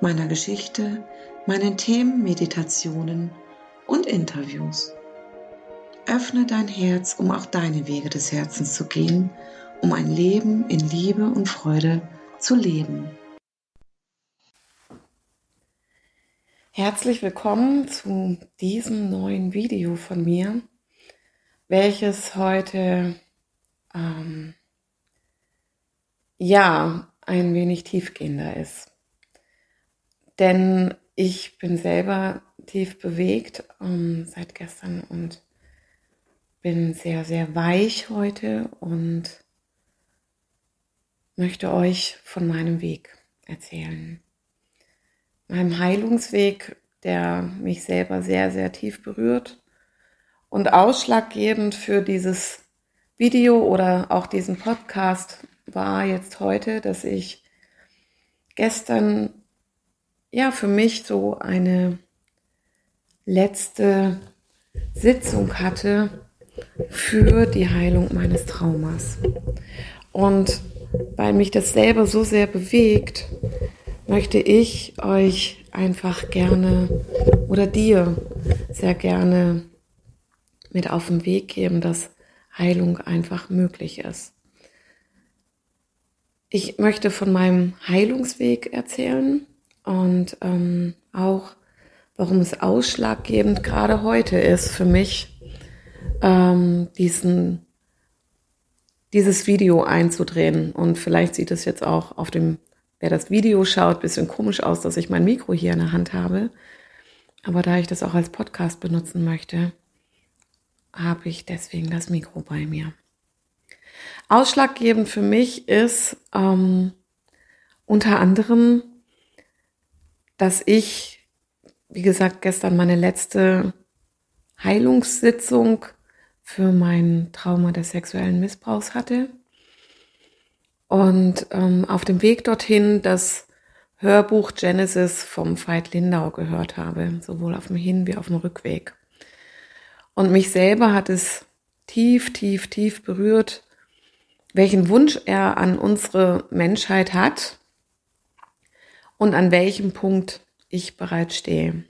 meiner Geschichte, meinen Themen, Meditationen und Interviews. Öffne dein Herz, um auch deine Wege des Herzens zu gehen, um ein Leben in Liebe und Freude zu leben. Herzlich willkommen zu diesem neuen Video von mir, welches heute ähm, ja ein wenig tiefgehender ist. Denn ich bin selber tief bewegt ähm, seit gestern und bin sehr, sehr weich heute und möchte euch von meinem Weg erzählen. Meinem Heilungsweg, der mich selber sehr, sehr tief berührt und ausschlaggebend für dieses Video oder auch diesen Podcast war jetzt heute, dass ich gestern ja für mich so eine letzte Sitzung hatte für die Heilung meines Traumas. Und weil mich das selber so sehr bewegt, möchte ich euch einfach gerne oder dir sehr gerne mit auf den Weg geben, dass Heilung einfach möglich ist. Ich möchte von meinem Heilungsweg erzählen, und ähm, auch, warum es ausschlaggebend gerade heute ist für mich, ähm, diesen, dieses Video einzudrehen. Und vielleicht sieht es jetzt auch auf dem, wer das Video schaut, bisschen komisch aus, dass ich mein Mikro hier in der Hand habe. Aber da ich das auch als Podcast benutzen möchte, habe ich deswegen das Mikro bei mir. Ausschlaggebend für mich ist ähm, unter anderem dass ich, wie gesagt, gestern meine letzte Heilungssitzung für mein Trauma des sexuellen Missbrauchs hatte. Und ähm, auf dem Weg dorthin das Hörbuch Genesis vom Veit Lindau gehört habe, sowohl auf dem Hin- wie auf dem Rückweg. Und mich selber hat es tief, tief, tief berührt, welchen Wunsch er an unsere Menschheit hat und an welchem Punkt ich bereits stehe.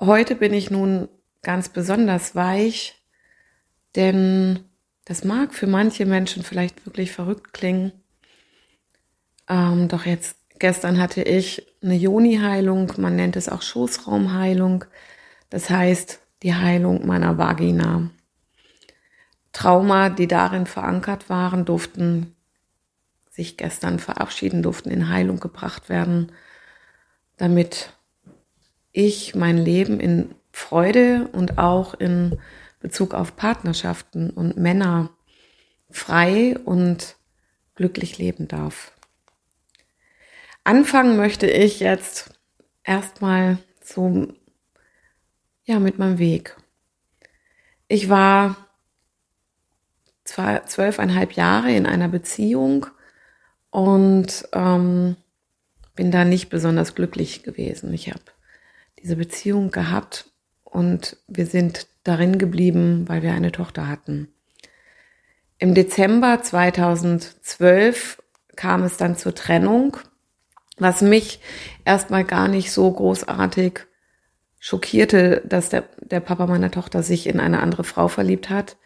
Heute bin ich nun ganz besonders weich, denn das mag für manche Menschen vielleicht wirklich verrückt klingen. Ähm, doch jetzt, gestern hatte ich eine Joni-Heilung, man nennt es auch Schoßraumheilung. Das heißt, die Heilung meiner Vagina. Trauma, die darin verankert waren, durften sich gestern verabschieden durften, in Heilung gebracht werden, damit ich mein Leben in Freude und auch in Bezug auf Partnerschaften und Männer frei und glücklich leben darf. Anfangen möchte ich jetzt erstmal so, ja, mit meinem Weg. Ich war zwölfeinhalb Jahre in einer Beziehung, und ähm, bin da nicht besonders glücklich gewesen. Ich habe diese Beziehung gehabt und wir sind darin geblieben, weil wir eine Tochter hatten. Im Dezember 2012 kam es dann zur Trennung, was mich erstmal gar nicht so großartig schockierte, dass der, der Papa meiner Tochter sich in eine andere Frau verliebt hat.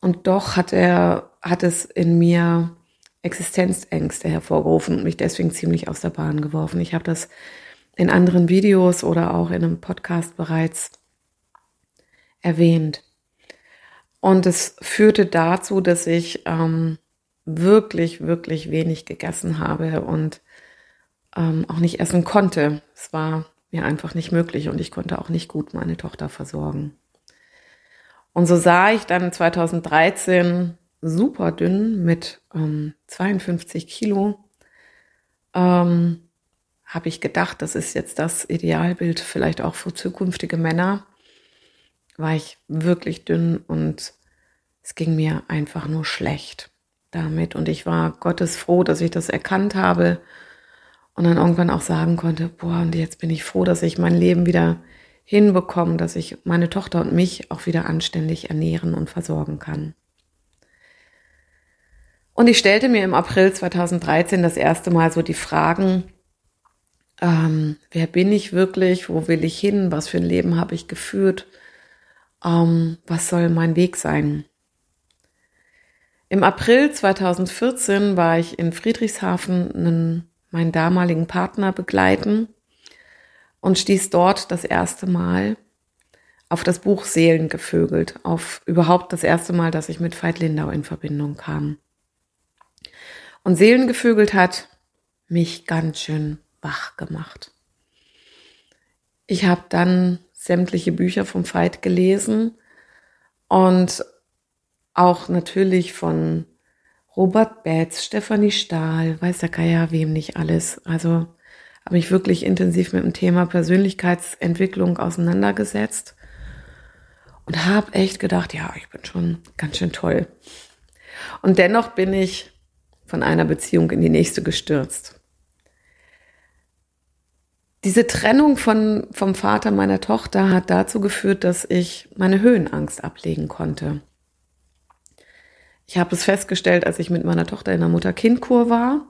Und doch hat er, hat es in mir Existenzängste hervorgerufen und mich deswegen ziemlich aus der Bahn geworfen. Ich habe das in anderen Videos oder auch in einem Podcast bereits erwähnt. Und es führte dazu, dass ich ähm, wirklich, wirklich wenig gegessen habe und ähm, auch nicht essen konnte. Es war mir einfach nicht möglich und ich konnte auch nicht gut meine Tochter versorgen. Und so sah ich dann 2013 super dünn mit ähm, 52 Kilo. Ähm, habe ich gedacht, das ist jetzt das Idealbild vielleicht auch für zukünftige Männer, war ich wirklich dünn und es ging mir einfach nur schlecht damit. Und ich war Gottes froh, dass ich das erkannt habe und dann irgendwann auch sagen konnte, boah, und jetzt bin ich froh, dass ich mein Leben wieder hinbekomme, dass ich meine Tochter und mich auch wieder anständig ernähren und versorgen kann. Und ich stellte mir im April 2013 das erste Mal so die Fragen, ähm, wer bin ich wirklich, wo will ich hin, was für ein Leben habe ich geführt, ähm, was soll mein Weg sein. Im April 2014 war ich in Friedrichshafen einen, meinen damaligen Partner begleiten und stieß dort das erste Mal auf das Buch Seelen gevögelt, auf überhaupt das erste Mal, dass ich mit Veit Lindau in Verbindung kam. Und Seelengevögelt hat mich ganz schön wach gemacht. Ich habe dann sämtliche Bücher vom Veit gelesen und auch natürlich von Robert Betz, Stefanie Stahl, weiß der Geier, wem nicht alles. Also habe ich wirklich intensiv mit dem Thema Persönlichkeitsentwicklung auseinandergesetzt und habe echt gedacht, ja, ich bin schon ganz schön toll. Und dennoch bin ich von einer Beziehung in die nächste gestürzt. Diese Trennung von, vom Vater meiner Tochter hat dazu geführt, dass ich meine Höhenangst ablegen konnte. Ich habe es festgestellt, als ich mit meiner Tochter in der Mutter-Kind-Kur war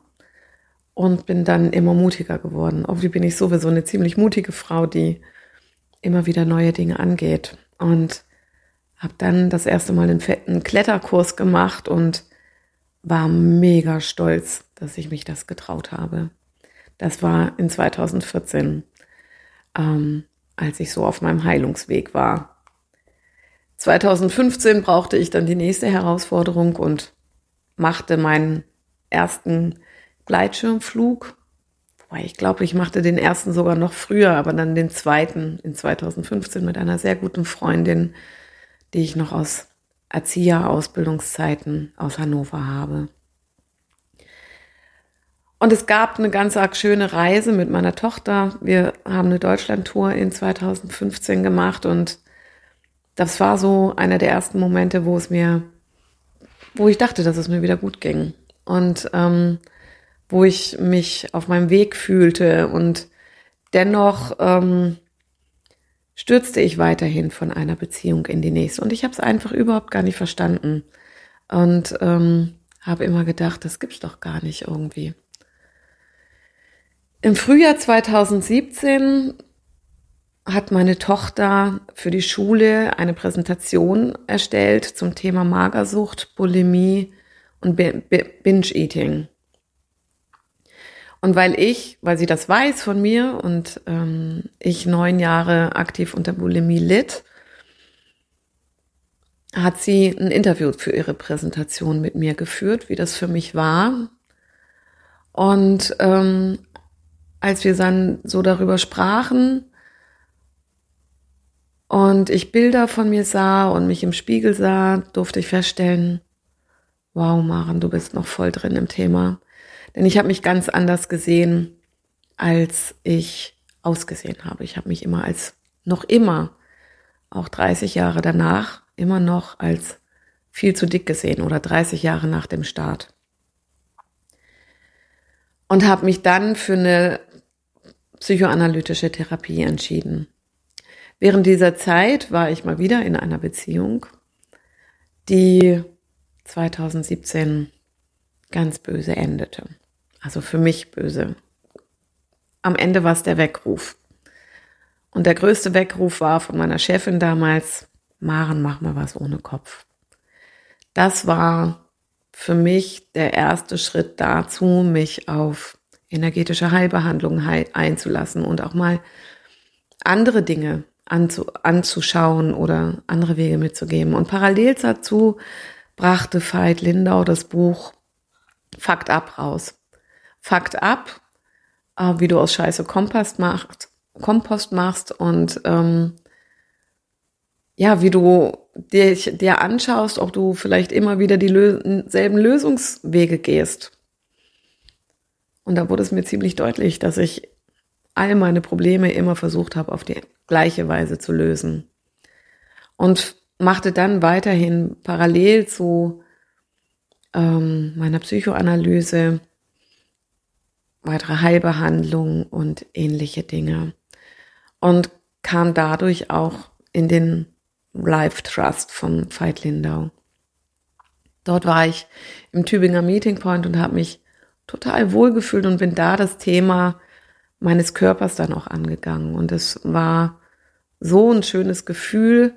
und bin dann immer mutiger geworden. Irgendwie bin ich sowieso eine ziemlich mutige Frau, die immer wieder neue Dinge angeht. Und habe dann das erste Mal einen fetten Kletterkurs gemacht und war mega stolz, dass ich mich das getraut habe. Das war in 2014, ähm, als ich so auf meinem Heilungsweg war. 2015 brauchte ich dann die nächste Herausforderung und machte meinen ersten Gleitschirmflug. Wobei ich glaube, ich machte den ersten sogar noch früher, aber dann den zweiten in 2015 mit einer sehr guten Freundin, die ich noch aus Erzieher-Ausbildungszeiten aus Hannover habe. Und es gab eine ganz arg schöne Reise mit meiner Tochter. Wir haben eine Deutschlandtour in 2015 gemacht und das war so einer der ersten Momente, wo es mir, wo ich dachte, dass es mir wieder gut ging. Und ähm, wo ich mich auf meinem Weg fühlte und dennoch ähm, stürzte ich weiterhin von einer Beziehung in die nächste. Und ich habe es einfach überhaupt gar nicht verstanden. Und ähm, habe immer gedacht, das gibt's doch gar nicht irgendwie. Im Frühjahr 2017 hat meine Tochter für die Schule eine Präsentation erstellt zum Thema Magersucht, Bulimie und Binge-Eating. Und weil ich, weil sie das weiß von mir und ähm, ich neun Jahre aktiv unter Bulimie litt, hat sie ein Interview für ihre Präsentation mit mir geführt, wie das für mich war. Und ähm, als wir dann so darüber sprachen, und ich Bilder von mir sah und mich im Spiegel sah, durfte ich feststellen, wow, Maren, du bist noch voll drin im Thema. Denn ich habe mich ganz anders gesehen, als ich ausgesehen habe. Ich habe mich immer als, noch immer, auch 30 Jahre danach, immer noch als viel zu dick gesehen oder 30 Jahre nach dem Start. Und habe mich dann für eine psychoanalytische Therapie entschieden. Während dieser Zeit war ich mal wieder in einer Beziehung, die 2017 ganz böse endete. Also für mich böse. Am Ende war es der Weckruf. Und der größte Weckruf war von meiner Chefin damals, Maren, mach mal was ohne Kopf. Das war für mich der erste Schritt dazu, mich auf energetische Heilbehandlung einzulassen und auch mal andere Dinge anzu, anzuschauen oder andere Wege mitzugeben. Und parallel dazu brachte Veit Lindau das Buch Fakt ab raus. Fakt ab, äh, wie du aus Scheiße Kompost machst, Kompost machst und ähm, ja, wie du dir, dir anschaust, ob du vielleicht immer wieder die Lö selben Lösungswege gehst. Und da wurde es mir ziemlich deutlich, dass ich all meine Probleme immer versucht habe, auf die gleiche Weise zu lösen. Und machte dann weiterhin parallel zu ähm, meiner Psychoanalyse weitere Heilbehandlung und ähnliche Dinge. Und kam dadurch auch in den Life Trust von Veit Lindau. Dort war ich im Tübinger Meeting Point und habe mich total wohlgefühlt und bin da das Thema meines Körpers dann auch angegangen. Und es war so ein schönes Gefühl,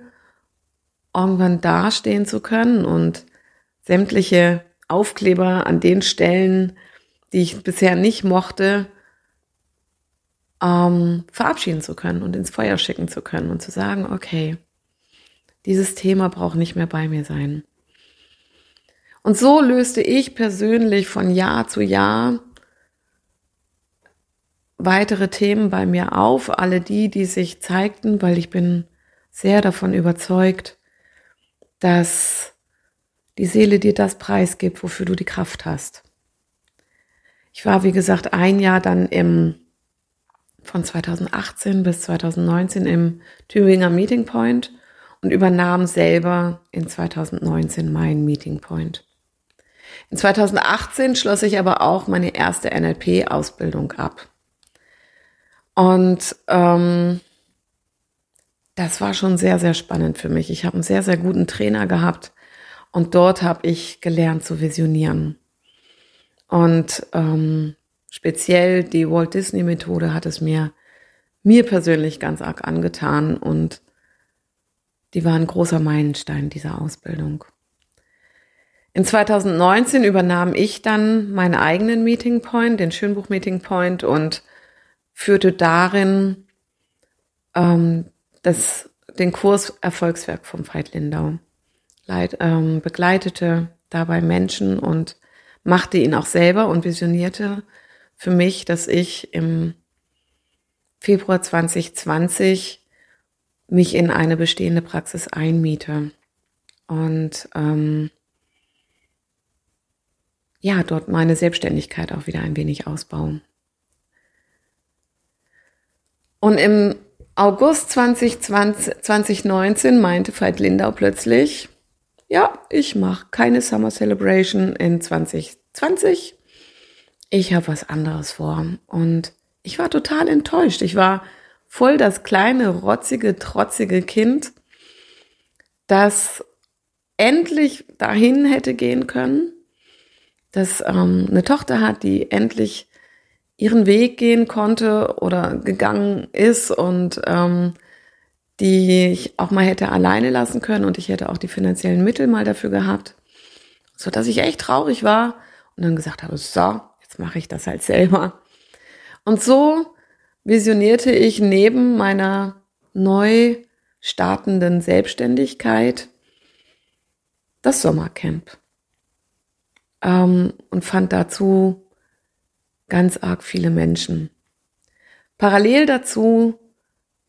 irgendwann dastehen zu können und sämtliche Aufkleber an den Stellen, die ich bisher nicht mochte, ähm, verabschieden zu können und ins Feuer schicken zu können und zu sagen, okay, dieses Thema braucht nicht mehr bei mir sein. Und so löste ich persönlich von Jahr zu Jahr weitere Themen bei mir auf, alle die, die sich zeigten, weil ich bin sehr davon überzeugt, dass die Seele dir das preisgibt, wofür du die Kraft hast. Ich war, wie gesagt, ein Jahr dann im, von 2018 bis 2019 im Thüringer Meeting Point und übernahm selber in 2019 meinen Meeting Point. In 2018 schloss ich aber auch meine erste NLP-Ausbildung ab. Und ähm, das war schon sehr, sehr spannend für mich. Ich habe einen sehr, sehr guten Trainer gehabt und dort habe ich gelernt zu visionieren. Und ähm, speziell die Walt Disney Methode hat es mir, mir persönlich ganz arg angetan und die war ein großer Meilenstein dieser Ausbildung. In 2019 übernahm ich dann meinen eigenen Meeting Point, den Schönbuch Meeting Point und führte darin ähm, das, den Kurs Erfolgswerk vom Veit Lindau. Leit, ähm, begleitete dabei Menschen und machte ihn auch selber und visionierte für mich, dass ich im Februar 2020 mich in eine bestehende Praxis einmiete und ähm, ja, dort meine Selbstständigkeit auch wieder ein wenig ausbauen. Und im August 2020, 2019 meinte Veit Lindau plötzlich, ja, ich mache keine Summer Celebration in 2020. Ich habe was anderes vor. Und ich war total enttäuscht. Ich war voll das kleine, rotzige, trotzige Kind, das endlich dahin hätte gehen können, das ähm, eine Tochter hat, die endlich ihren Weg gehen konnte oder gegangen ist und ähm, die ich auch mal hätte alleine lassen können und ich hätte auch die finanziellen Mittel mal dafür gehabt, so dass ich echt traurig war und dann gesagt habe, so, jetzt mache ich das halt selber. Und so visionierte ich neben meiner neu startenden Selbstständigkeit das Sommercamp ähm, und fand dazu ganz arg viele Menschen. Parallel dazu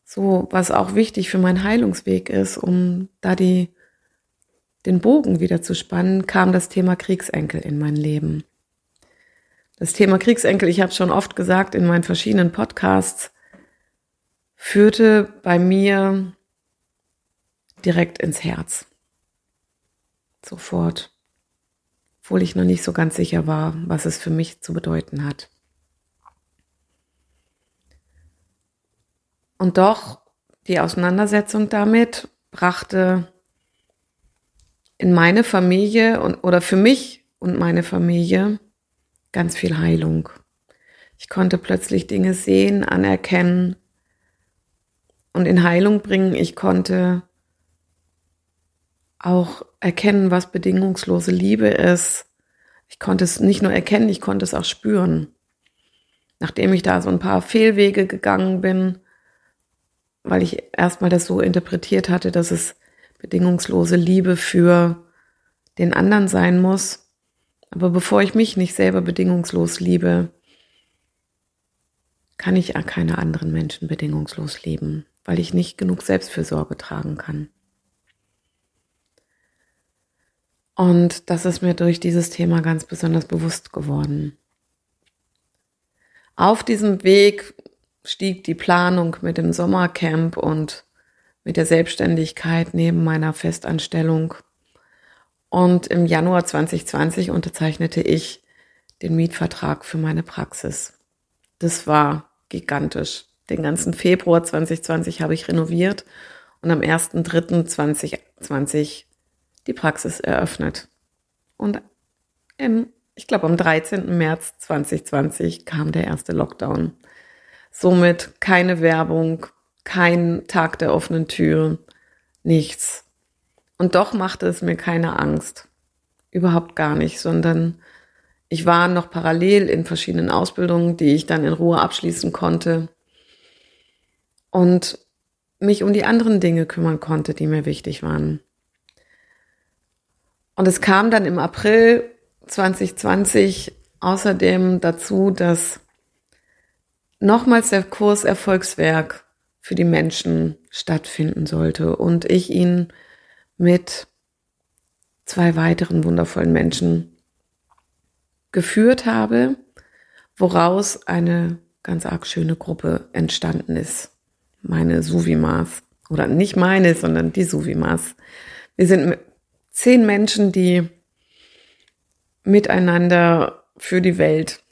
so, was auch wichtig für meinen Heilungsweg ist, um da die, den Bogen wieder zu spannen, kam das Thema Kriegsenkel in mein Leben. Das Thema Kriegsenkel, ich habe schon oft gesagt in meinen verschiedenen Podcasts, führte bei mir direkt ins Herz. Sofort. Obwohl ich noch nicht so ganz sicher war, was es für mich zu bedeuten hat. Und doch, die Auseinandersetzung damit brachte in meine Familie und, oder für mich und meine Familie ganz viel Heilung. Ich konnte plötzlich Dinge sehen, anerkennen und in Heilung bringen. Ich konnte auch erkennen, was bedingungslose Liebe ist. Ich konnte es nicht nur erkennen, ich konnte es auch spüren. Nachdem ich da so ein paar Fehlwege gegangen bin, weil ich erstmal das so interpretiert hatte, dass es bedingungslose Liebe für den anderen sein muss. Aber bevor ich mich nicht selber bedingungslos liebe, kann ich ja keine anderen Menschen bedingungslos lieben, weil ich nicht genug Selbstfürsorge tragen kann. Und das ist mir durch dieses Thema ganz besonders bewusst geworden. Auf diesem Weg stieg die Planung mit dem Sommercamp und mit der Selbstständigkeit neben meiner Festanstellung. Und im Januar 2020 unterzeichnete ich den Mietvertrag für meine Praxis. Das war gigantisch. Den ganzen Februar 2020 habe ich renoviert und am 1.3.2020 die Praxis eröffnet. Und im, ich glaube, am 13. März 2020 kam der erste Lockdown. Somit keine Werbung, kein Tag der offenen Tür, nichts. Und doch machte es mir keine Angst. Überhaupt gar nicht, sondern ich war noch parallel in verschiedenen Ausbildungen, die ich dann in Ruhe abschließen konnte und mich um die anderen Dinge kümmern konnte, die mir wichtig waren. Und es kam dann im April 2020 außerdem dazu, dass nochmals der Kurs Erfolgswerk für die Menschen stattfinden sollte und ich ihn mit zwei weiteren wundervollen Menschen geführt habe, woraus eine ganz arg schöne Gruppe entstanden ist. Meine Suvimas. Oder nicht meine, sondern die Suvimas. Wir sind zehn Menschen, die miteinander für die Welt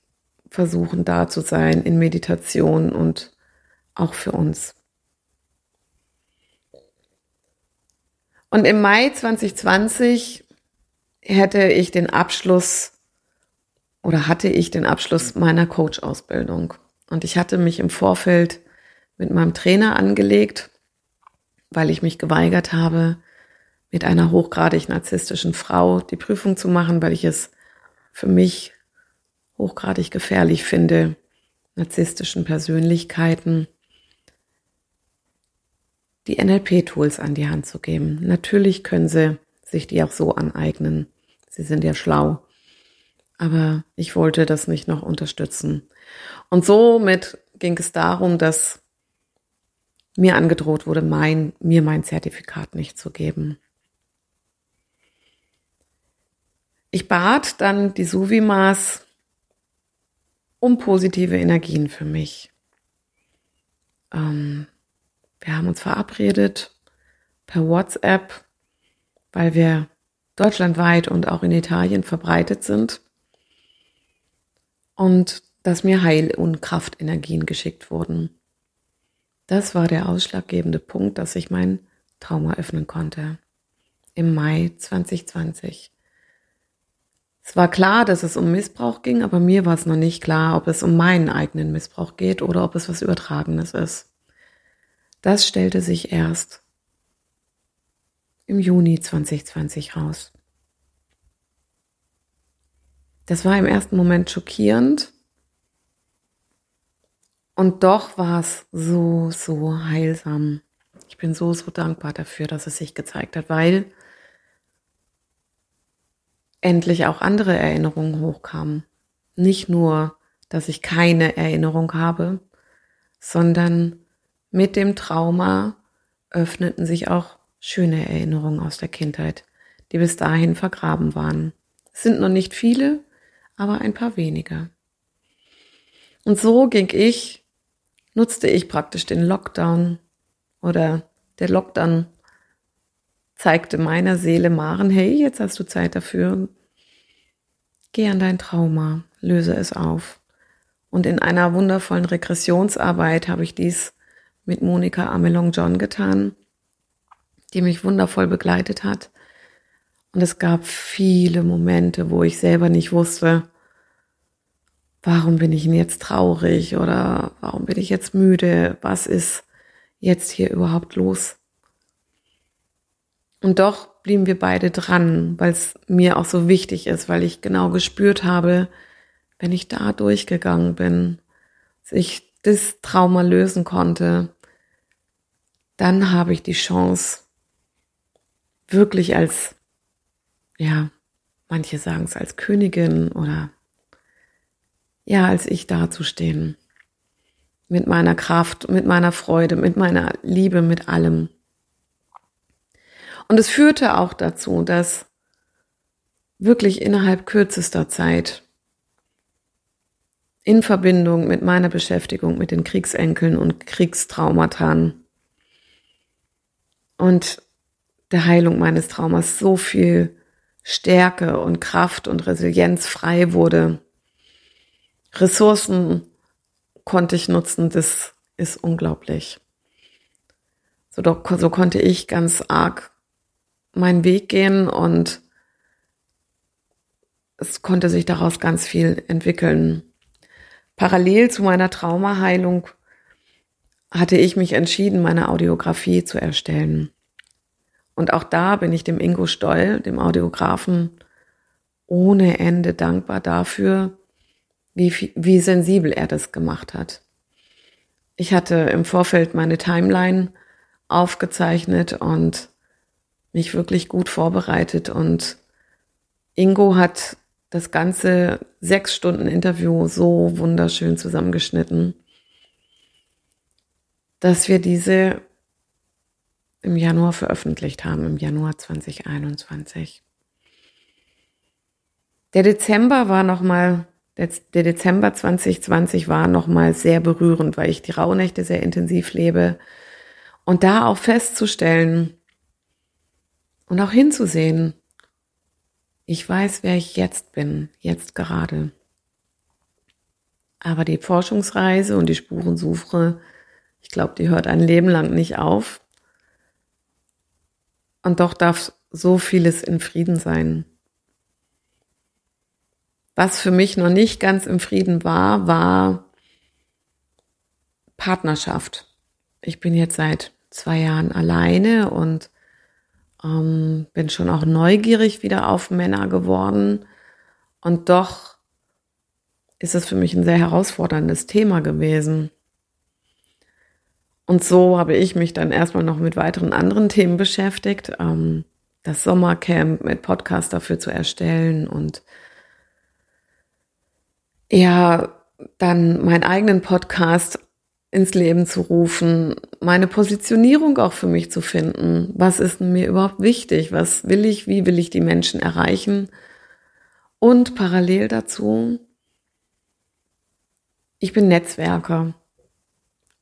versuchen da zu sein in Meditation und auch für uns. Und im Mai 2020 hätte ich den Abschluss oder hatte ich den Abschluss meiner Coach-Ausbildung. Und ich hatte mich im Vorfeld mit meinem Trainer angelegt, weil ich mich geweigert habe, mit einer hochgradig narzisstischen Frau die Prüfung zu machen, weil ich es für mich hochgradig gefährlich finde, narzisstischen Persönlichkeiten die NLP-Tools an die Hand zu geben. Natürlich können sie sich die auch so aneignen. Sie sind ja schlau aber ich wollte das nicht noch unterstützen. Und somit ging es darum, dass mir angedroht wurde, mein, mir mein Zertifikat nicht zu geben. Ich bat dann die Suvimas um positive Energien für mich. Ähm, wir haben uns verabredet per WhatsApp, weil wir deutschlandweit und auch in Italien verbreitet sind und dass mir Heil- und Kraftenergien geschickt wurden. Das war der ausschlaggebende Punkt, dass ich mein Trauma öffnen konnte. Im Mai 2020. Es war klar, dass es um Missbrauch ging, aber mir war es noch nicht klar, ob es um meinen eigenen Missbrauch geht oder ob es was Übertragenes ist. Das stellte sich erst im Juni 2020 raus. Das war im ersten Moment schockierend. Und doch war es so, so heilsam. Ich bin so, so dankbar dafür, dass es sich gezeigt hat, weil endlich auch andere Erinnerungen hochkamen. Nicht nur, dass ich keine Erinnerung habe, sondern mit dem Trauma öffneten sich auch schöne Erinnerungen aus der Kindheit, die bis dahin vergraben waren. Es sind noch nicht viele, aber ein paar weniger. Und so ging ich, nutzte ich praktisch den Lockdown oder der Lockdown zeigte meiner Seele Maren, hey, jetzt hast du Zeit dafür. Geh an dein Trauma, löse es auf. Und in einer wundervollen Regressionsarbeit habe ich dies mit Monika Amelong John getan, die mich wundervoll begleitet hat und es gab viele Momente, wo ich selber nicht wusste, warum bin ich denn jetzt traurig oder warum bin ich jetzt müde? Was ist jetzt hier überhaupt los? Und doch blieben wir beide dran, weil es mir auch so wichtig ist, weil ich genau gespürt habe, wenn ich da durchgegangen bin, dass ich das Trauma lösen konnte, dann habe ich die Chance, wirklich als ja, manche sagen es als Königin oder ja, als ich dazustehen. Mit meiner Kraft, mit meiner Freude, mit meiner Liebe, mit allem. Und es führte auch dazu, dass wirklich innerhalb kürzester Zeit in Verbindung mit meiner Beschäftigung mit den Kriegsenkeln und Kriegstraumata und der Heilung meines Traumas so viel Stärke und Kraft und Resilienz frei wurde. Ressourcen konnte ich nutzen, das ist unglaublich. So, so konnte ich ganz arg meinen Weg gehen und es konnte sich daraus ganz viel entwickeln. Parallel zu meiner Traumaheilung hatte ich mich entschieden, meine Audiografie zu erstellen. Und auch da bin ich dem Ingo Stoll, dem Audiografen, ohne Ende dankbar dafür, wie, wie sensibel er das gemacht hat. Ich hatte im Vorfeld meine Timeline aufgezeichnet und mich wirklich gut vorbereitet und Ingo hat das ganze sechs Stunden Interview so wunderschön zusammengeschnitten, dass wir diese im Januar veröffentlicht haben, im Januar 2021. Der Dezember war nochmal, der, der Dezember 2020 war nochmal sehr berührend, weil ich die Rauhnächte sehr intensiv lebe. Und da auch festzustellen und auch hinzusehen, ich weiß, wer ich jetzt bin, jetzt gerade. Aber die Forschungsreise und die Spurensuche, ich glaube, die hört ein Leben lang nicht auf. Und doch darf so vieles in Frieden sein. Was für mich noch nicht ganz im Frieden war, war Partnerschaft. Ich bin jetzt seit zwei Jahren alleine und ähm, bin schon auch neugierig wieder auf Männer geworden. Und doch ist es für mich ein sehr herausforderndes Thema gewesen. Und so habe ich mich dann erstmal noch mit weiteren anderen Themen beschäftigt. Ähm, das Sommercamp mit Podcast dafür zu erstellen und ja, dann meinen eigenen Podcast ins Leben zu rufen, meine Positionierung auch für mich zu finden. Was ist mir überhaupt wichtig? Was will ich? Wie will ich die Menschen erreichen? Und parallel dazu, ich bin Netzwerker.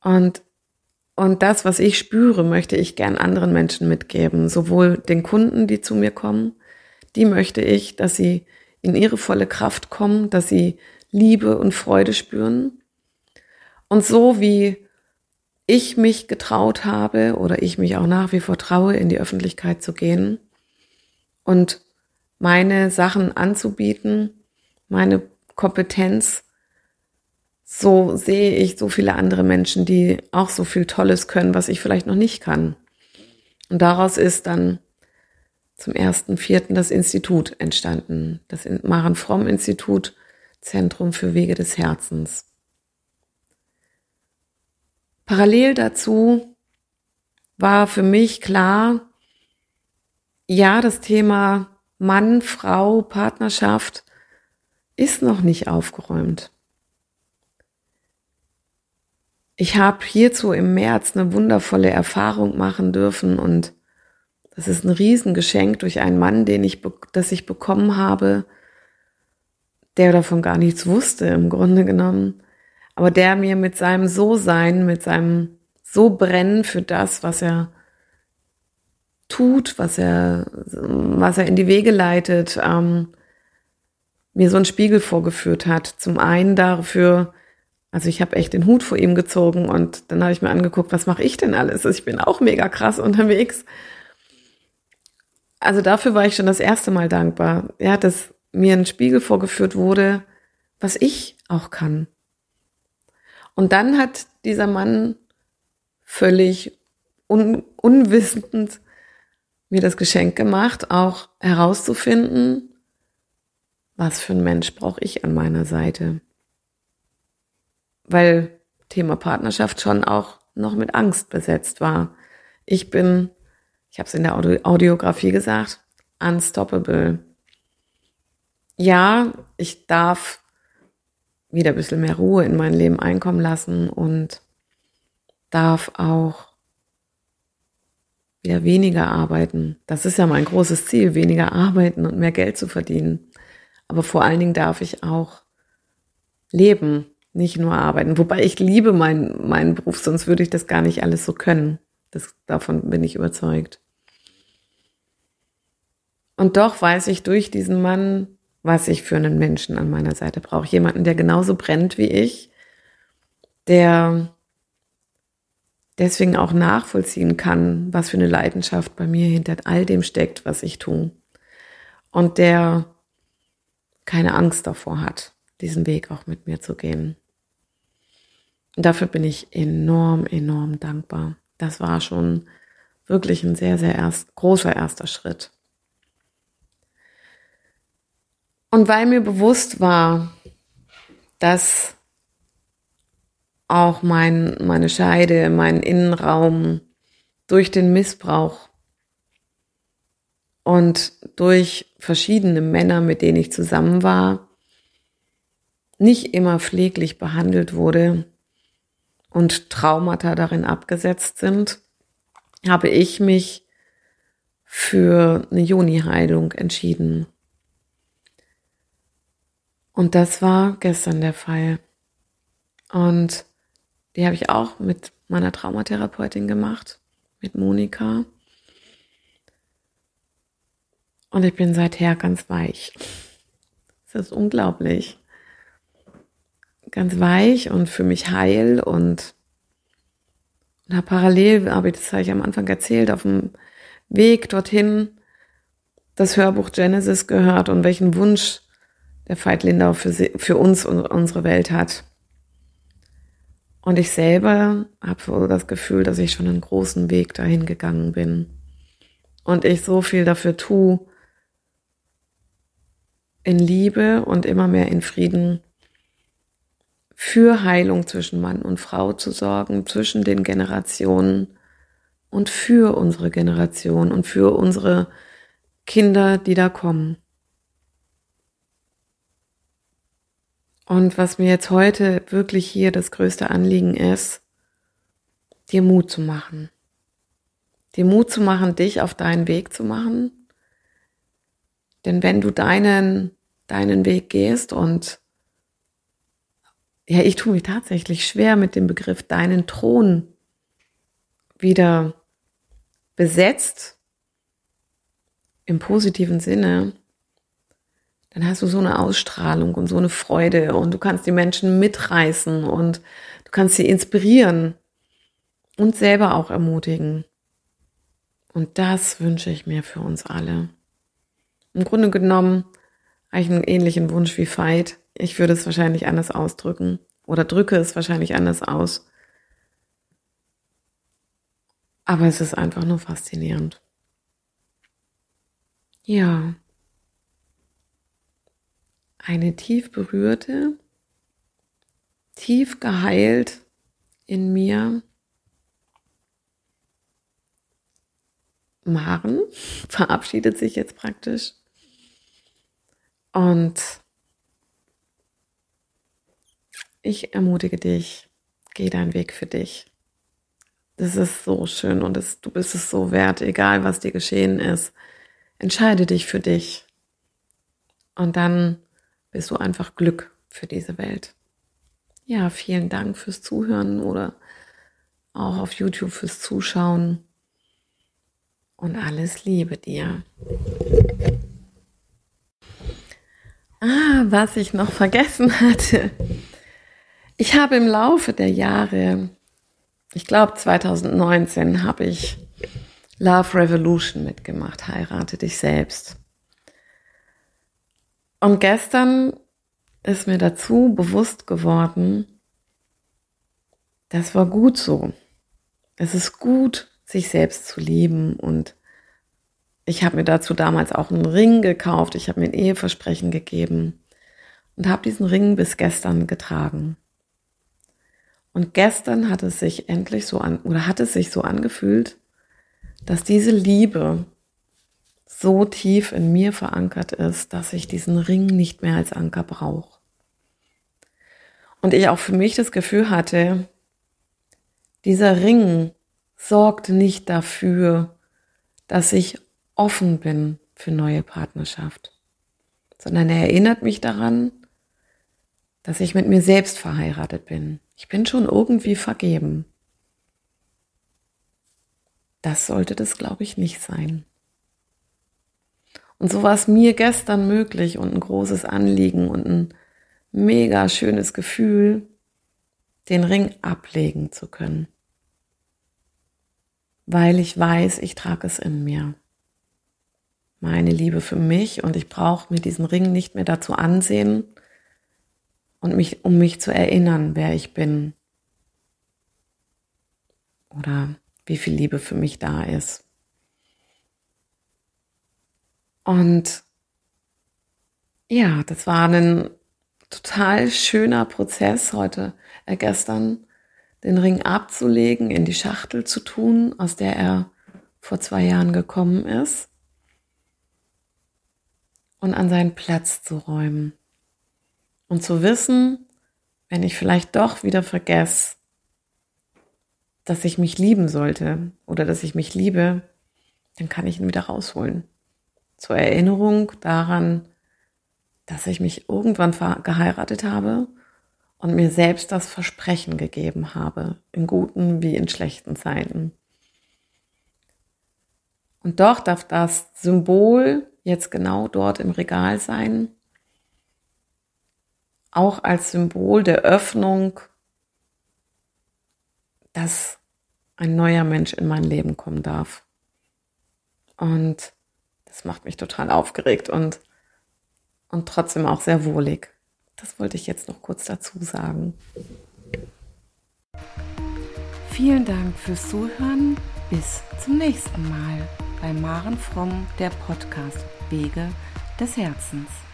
Und, und das, was ich spüre, möchte ich gern anderen Menschen mitgeben. Sowohl den Kunden, die zu mir kommen, die möchte ich, dass sie in ihre volle Kraft kommen, dass sie Liebe und Freude spüren und so wie ich mich getraut habe oder ich mich auch nach wie vor traue, in die Öffentlichkeit zu gehen und meine Sachen anzubieten, meine Kompetenz, so sehe ich so viele andere Menschen, die auch so viel Tolles können, was ich vielleicht noch nicht kann. Und daraus ist dann zum ersten Vierten das Institut entstanden, das Maren Fromm Institut, Zentrum für Wege des Herzens. Parallel dazu war für mich klar, ja, das Thema Mann, Frau, Partnerschaft ist noch nicht aufgeräumt. Ich habe hierzu im März eine wundervolle Erfahrung machen dürfen und das ist ein Riesengeschenk durch einen Mann, den ich, das ich bekommen habe, der davon gar nichts wusste im Grunde genommen aber der mir mit seinem So-Sein, mit seinem So-Brennen für das, was er tut, was er, was er in die Wege leitet, ähm, mir so einen Spiegel vorgeführt hat. Zum einen dafür, also ich habe echt den Hut vor ihm gezogen und dann habe ich mir angeguckt, was mache ich denn alles? Ich bin auch mega krass unterwegs. Also dafür war ich schon das erste Mal dankbar. Ja, dass mir ein Spiegel vorgeführt wurde, was ich auch kann. Und dann hat dieser Mann völlig un unwissend mir das Geschenk gemacht, auch herauszufinden, was für ein Mensch brauche ich an meiner Seite. Weil Thema Partnerschaft schon auch noch mit Angst besetzt war. Ich bin, ich habe es in der Audio Audiografie gesagt, unstoppable. Ja, ich darf wieder ein bisschen mehr Ruhe in mein Leben einkommen lassen und darf auch wieder weniger arbeiten. Das ist ja mein großes Ziel, weniger arbeiten und mehr Geld zu verdienen. Aber vor allen Dingen darf ich auch leben nicht nur arbeiten. Wobei ich liebe meinen, meinen Beruf, sonst würde ich das gar nicht alles so können. Das, davon bin ich überzeugt. Und doch weiß ich durch diesen Mann, was ich für einen Menschen an meiner Seite brauche. Jemanden, der genauso brennt wie ich, der deswegen auch nachvollziehen kann, was für eine Leidenschaft bei mir hinter all dem steckt, was ich tue. Und der keine Angst davor hat, diesen Weg auch mit mir zu gehen. Und dafür bin ich enorm, enorm dankbar. Das war schon wirklich ein sehr, sehr erst, großer erster Schritt. Und weil mir bewusst war, dass auch mein, meine Scheide, mein Innenraum durch den Missbrauch und durch verschiedene Männer, mit denen ich zusammen war, nicht immer pfleglich behandelt wurde und Traumata darin abgesetzt sind, habe ich mich für eine Juni-Heilung entschieden. Und das war gestern der Fall. Und die habe ich auch mit meiner Traumatherapeutin gemacht, mit Monika. Und ich bin seither ganz weich. Das ist unglaublich. Ganz weich und für mich heil und, und habe parallel, aber das habe ich am Anfang erzählt, auf dem Weg dorthin das Hörbuch Genesis gehört und welchen Wunsch der Veit Lindau für, für uns und unsere Welt hat. Und ich selber habe so das Gefühl, dass ich schon einen großen Weg dahin gegangen bin. Und ich so viel dafür tue, in Liebe und immer mehr in Frieden für Heilung zwischen Mann und Frau zu sorgen, zwischen den Generationen und für unsere Generation und für unsere Kinder, die da kommen. Und was mir jetzt heute wirklich hier das größte Anliegen ist, dir Mut zu machen. Dir Mut zu machen, dich auf deinen Weg zu machen. Denn wenn du deinen, deinen Weg gehst und ja, ich tue mich tatsächlich schwer mit dem Begriff deinen Thron wieder besetzt im positiven Sinne, dann hast du so eine Ausstrahlung und so eine Freude und du kannst die Menschen mitreißen und du kannst sie inspirieren und selber auch ermutigen. Und das wünsche ich mir für uns alle. Im Grunde genommen habe ich einen ähnlichen Wunsch wie Veit. Ich würde es wahrscheinlich anders ausdrücken oder drücke es wahrscheinlich anders aus. Aber es ist einfach nur faszinierend. Ja eine tief berührte, tief geheilt in mir Maren verabschiedet sich jetzt praktisch und ich ermutige dich, geh deinen Weg für dich. Das ist so schön und das, du bist es so wert, egal was dir geschehen ist. Entscheide dich für dich. Und dann bist du einfach Glück für diese Welt. Ja, vielen Dank fürs Zuhören oder auch auf YouTube fürs Zuschauen. Und alles Liebe dir. Ah, was ich noch vergessen hatte. Ich habe im Laufe der Jahre, ich glaube 2019, habe ich Love Revolution mitgemacht, heirate dich selbst. Und gestern ist mir dazu bewusst geworden, das war gut so. Es ist gut, sich selbst zu lieben und ich habe mir dazu damals auch einen Ring gekauft, ich habe mir ein Eheversprechen gegeben und habe diesen Ring bis gestern getragen. Und gestern hat es sich endlich so an oder hat es sich so angefühlt, dass diese Liebe, so tief in mir verankert ist, dass ich diesen Ring nicht mehr als Anker brauche. Und ich auch für mich das Gefühl hatte, dieser Ring sorgt nicht dafür, dass ich offen bin für neue Partnerschaft, sondern er erinnert mich daran, dass ich mit mir selbst verheiratet bin. Ich bin schon irgendwie vergeben. Das sollte das, glaube ich, nicht sein. Und so war es mir gestern möglich und ein großes Anliegen und ein mega schönes Gefühl, den Ring ablegen zu können. Weil ich weiß, ich trage es in mir. Meine Liebe für mich und ich brauche mir diesen Ring nicht mehr dazu ansehen und mich, um mich zu erinnern, wer ich bin. Oder wie viel Liebe für mich da ist. Und ja, das war ein total schöner Prozess heute, äh, gestern, den Ring abzulegen, in die Schachtel zu tun, aus der er vor zwei Jahren gekommen ist und an seinen Platz zu räumen. Und zu wissen, wenn ich vielleicht doch wieder vergesse, dass ich mich lieben sollte oder dass ich mich liebe, dann kann ich ihn wieder rausholen zur Erinnerung daran, dass ich mich irgendwann geheiratet habe und mir selbst das Versprechen gegeben habe, in guten wie in schlechten Zeiten. Und doch darf das Symbol jetzt genau dort im Regal sein, auch als Symbol der Öffnung, dass ein neuer Mensch in mein Leben kommen darf. Und das macht mich total aufgeregt und, und trotzdem auch sehr wohlig. Das wollte ich jetzt noch kurz dazu sagen. Vielen Dank fürs Zuhören. Bis zum nächsten Mal bei Maren Fromm, der Podcast Wege des Herzens.